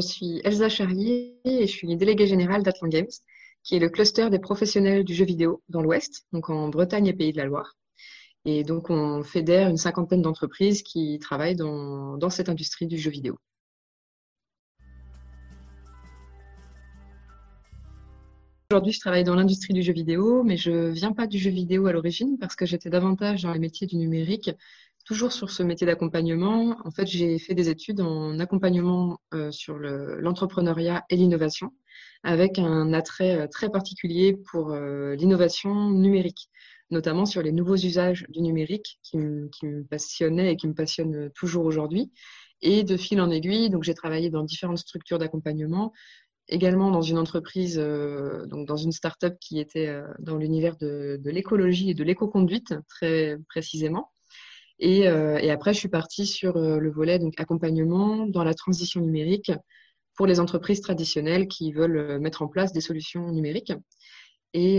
Je suis Elsa Charrier et je suis déléguée générale d'Atlan Games, qui est le cluster des professionnels du jeu vidéo dans l'Ouest, donc en Bretagne et Pays de la Loire. Et donc, on fédère une cinquantaine d'entreprises qui travaillent dans, dans cette industrie du jeu vidéo. Aujourd'hui, je travaille dans l'industrie du jeu vidéo, mais je viens pas du jeu vidéo à l'origine parce que j'étais davantage dans les métiers du numérique toujours sur ce métier d'accompagnement, en fait, j'ai fait des études en accompagnement euh, sur l'entrepreneuriat et l'innovation, avec un attrait euh, très particulier pour euh, l'innovation numérique, notamment sur les nouveaux usages du numérique qui, me passionnaient et qui me passionnent toujours aujourd'hui. Et de fil en aiguille, donc j'ai travaillé dans différentes structures d'accompagnement, également dans une entreprise, donc dans une start-up qui était dans l'univers de, de l'écologie et de l'éco-conduite, très précisément. Euh, et, après, je suis partie sur euh, le volet donc accompagnement dans la transition numérique pour les entreprises traditionnelles qui veulent euh, mettre en place des solutions numériques. Et,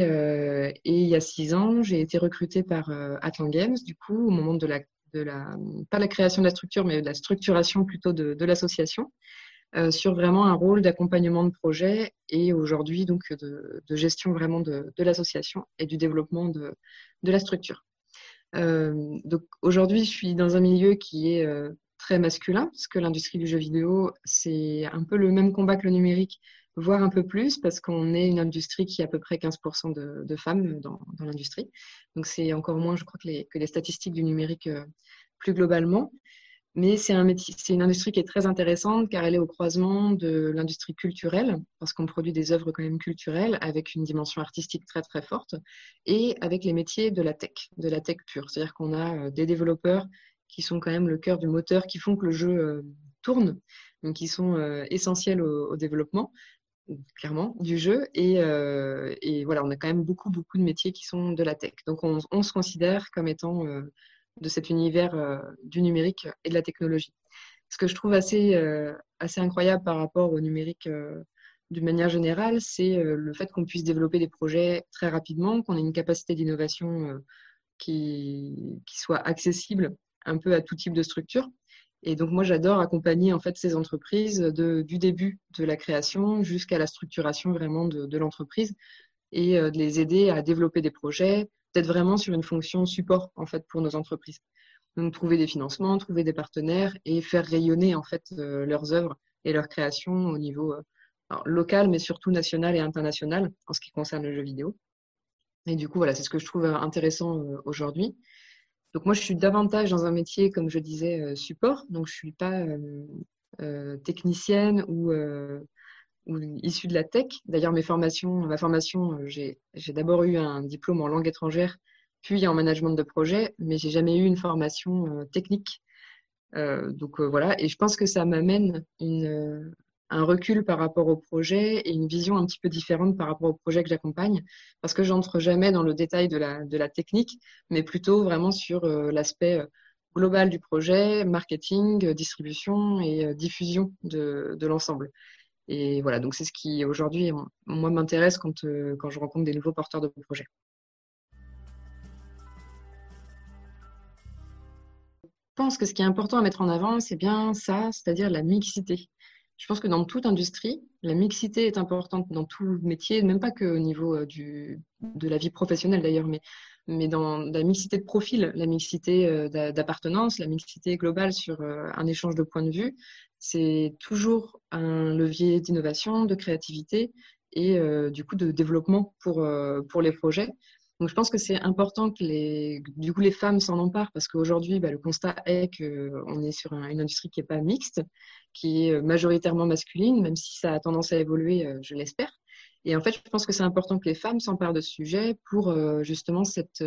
il y a six ans, j'ai été recrutée par Atlan Games, du coup, au moment de la, de la, création de la structure, mais de la structuration plutôt de, l'association, sur vraiment un rôle d'accompagnement de projet et aujourd'hui donc de, gestion vraiment de, l'association et du développement de la structure. Euh, donc aujourd'hui, je suis dans un milieu qui est euh, très masculin, parce que l'industrie du jeu vidéo, c'est un peu le même combat que le numérique, voire un peu plus, parce qu'on est une industrie qui a à peu près 15% de, femmes dans, l'industrie. Donc c'est encore moins, je crois, que les, que les statistiques du numérique euh, plus globalement. Mais c'est une industrie qui est très intéressante car elle est au croisement de l'industrie culturelle, parce qu'on produit des œuvres quand même culturelles avec une dimension artistique très très forte, et avec les métiers de la tech, de la tech pure. C'est-à-dire qu'on a euh, des développeurs qui sont quand même le cœur du moteur, qui font que le jeu euh, tourne, donc qui sont euh, essentiels au, développement, clairement, du jeu. Et, voilà, on a quand même beaucoup beaucoup de métiers qui sont de la tech. Donc on, on se considère comme étant de cet univers euh, du numérique et de la technologie. Ce que je trouve assez, euh, assez incroyable par rapport au numérique euh, d'une manière générale, c'est le fait qu'on puisse développer des projets très rapidement, qu'on ait une capacité d'innovation qui, qui, soit accessible un peu à tout type de structure. Et donc moi, j'adore accompagner en fait ces entreprises du début de la création jusqu'à la structuration vraiment de, de l'entreprise et de les aider à développer des projets, peut-être vraiment sur une fonction support en fait pour nos entreprises. Donc trouver des financements, trouver des partenaires et faire rayonner en fait euh, leurs œuvres et leurs créations au niveau euh, local, mais surtout national et international en ce qui concerne le jeu vidéo. Et du coup, voilà, c'est ce que je trouve euh, intéressant aujourd'hui. Donc moi, je suis davantage dans un métier, comme je disais, support. Donc je suis pas technicienne ou issu de la tech. D'ailleurs, mes formations, ma formation, euh, j'ai d'abord eu un diplôme en langue étrangère, puis en management de projet, mais j'ai jamais eu une formation euh, technique. Euh, donc voilà, et je pense que ça m'amène un recul par rapport au projet et une vision un petit peu différente par rapport au projet que j'accompagne, parce que j'entre jamais dans le détail de la, technique, mais plutôt vraiment sur l'aspect global du projet, marketing, distribution et diffusion de l'ensemble. Et voilà, donc c'est ce qui aujourd'hui, moi, m'intéresse quand, euh, quand je rencontre des nouveaux porteurs de projets. Je pense que ce qui est important à mettre en avant, c'est bien ça, c'est-à-dire la mixité. Je pense que dans toute industrie, la mixité est importante dans tout métier, même pas qu'au niveau euh, du, de la vie professionnelle d'ailleurs, mais, mais dans la mixité de profil, la mixité euh, d'appartenance, la mixité globale sur un échange de points de vue, c'est toujours un levier d'innovation, de créativité et euh, du coup de développement pour, euh, pour les projets. Donc je pense que c'est important que les, du coup, les femmes s'en emparent parce qu'aujourd'hui, bah, le constat est qu'on est sur une industrie qui n'est pas mixte, qui est majoritairement masculine, même si ça a tendance à évoluer, euh, je l'espère. Et en fait, je pense que c'est important que les femmes s'emparent de ce sujet pour justement cette,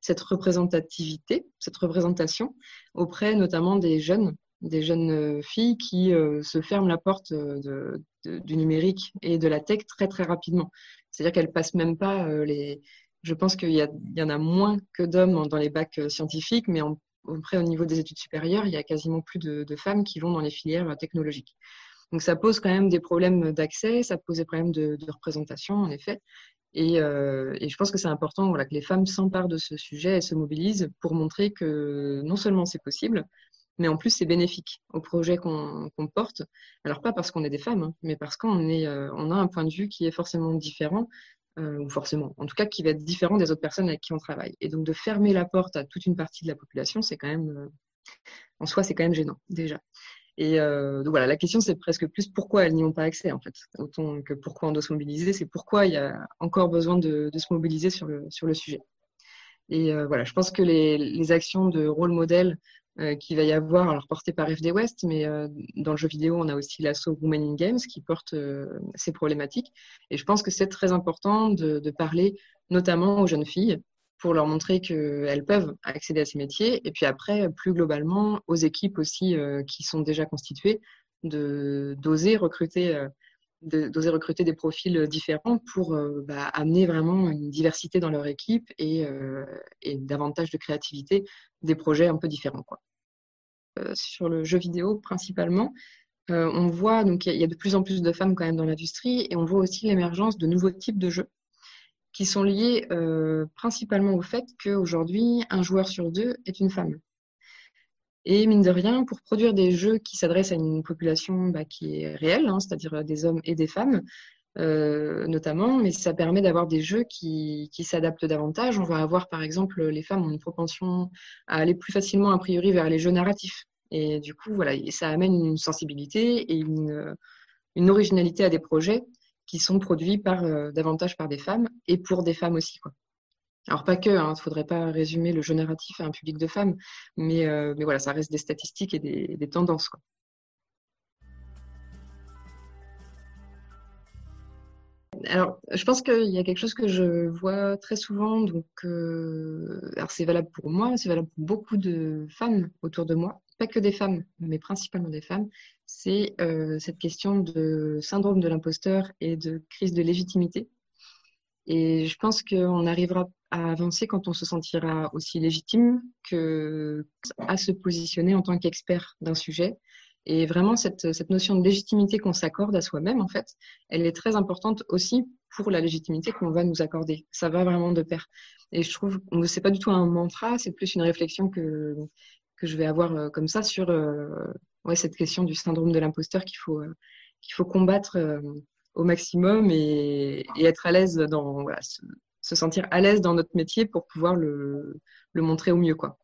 cette représentativité, cette représentation auprès notamment des jeunes des jeunes euh, filles qui euh, se ferment la porte euh, du numérique et de la tech très très rapidement. C'est-à-dire qu'elles passent même pas les. Je pense qu'il y, y, en a moins que d'hommes dans les bacs scientifiques, mais en, au niveau des études supérieures, il y a quasiment plus de, femmes qui vont dans les filières technologiques. Donc ça pose quand même des problèmes d'accès, ça pose des problèmes de, représentation en effet. Et, je pense que c'est important que les femmes s'emparent de ce sujet et se mobilisent pour montrer que non seulement c'est possible, mais en plus c'est bénéfique au projet qu'on porte. Alors pas parce qu'on est des femmes, hein, mais parce qu'on euh, a un point de vue qui est forcément différent, euh, ou forcément, en tout cas qui va être différent des autres personnes avec qui on travaille. Et donc de fermer la porte à toute une partie de la population, c'est quand même, euh, en soi, c'est quand même gênant déjà. Et donc voilà, la question c'est presque plus pourquoi elles n'y ont pas accès en fait, autant que pourquoi on doit se mobiliser, c'est pourquoi il y a encore besoin de, se mobiliser sur le, sur le sujet. Et voilà, je pense que les, les actions de rôle modèle euh, qu'il va y avoir, alors portées par FD West, mais euh, dans le jeu vidéo, on a aussi l'assaut Women in Games qui porte ces problématiques. Et je pense que c'est très important de, de, parler notamment aux jeunes filles pour leur montrer qu'elles peuvent accéder à ces métiers. Et puis après, plus globalement, aux équipes aussi qui sont déjà constituées, d'oser recruter d'oser recruter des profils différents pour euh, bah, amener vraiment une diversité dans leur équipe et, euh, et, davantage de créativité, des projets un peu différents. Euh, sur le jeu vidéo principalement, on voit donc il y a de plus en plus de femmes quand même dans l'industrie et on voit aussi l'émergence de nouveaux types de jeux qui sont liés principalement au fait qu'aujourd'hui un joueur sur deux est une femme. Et mine de rien, pour produire des jeux qui s'adressent à une population bah, qui est réelle, hein, c'est-à-dire des hommes et des femmes, euh, notamment, mais ça permet d'avoir des jeux qui, s'adaptent davantage. On va avoir, par exemple, les femmes ont une propension à aller plus facilement, a priori, vers les jeux narratifs. Et du coup, voilà, ça amène une sensibilité et une, originalité à des projets qui sont produits par, euh, davantage par des femmes et pour des femmes aussi. Alors pas que, il hein, ne faudrait pas résumer le jeu narratif à un public de femmes, mais, euh, mais voilà, ça reste des statistiques et des, tendances. Alors, je pense qu'il y a quelque chose que je vois très souvent, donc euh, alors c'est valable pour moi, c'est valable pour beaucoup de femmes autour de moi, pas que des femmes, mais principalement des femmes, c'est euh, cette question de syndrome de l'imposteur et de crise de légitimité. Et je pense qu'on arrivera à avancer quand on se sentira aussi légitime que à se positionner en tant qu'expert d'un sujet. Et vraiment, cette, cette notion de légitimité qu'on s'accorde à soi-même, en fait, elle est très importante aussi pour la légitimité qu'on va nous accorder. Ça va vraiment de pair. Et je trouve que c'est pas du tout un mantra, c'est plus une réflexion que, que je vais avoir euh, comme ça sur euh, ouais, cette question du syndrome de l'imposteur qu'il faut, euh, qu'il faut combattre au maximum et, être à l'aise dans voilà, se sentir à l'aise dans notre métier pour pouvoir le, le montrer au mieux. Quoi.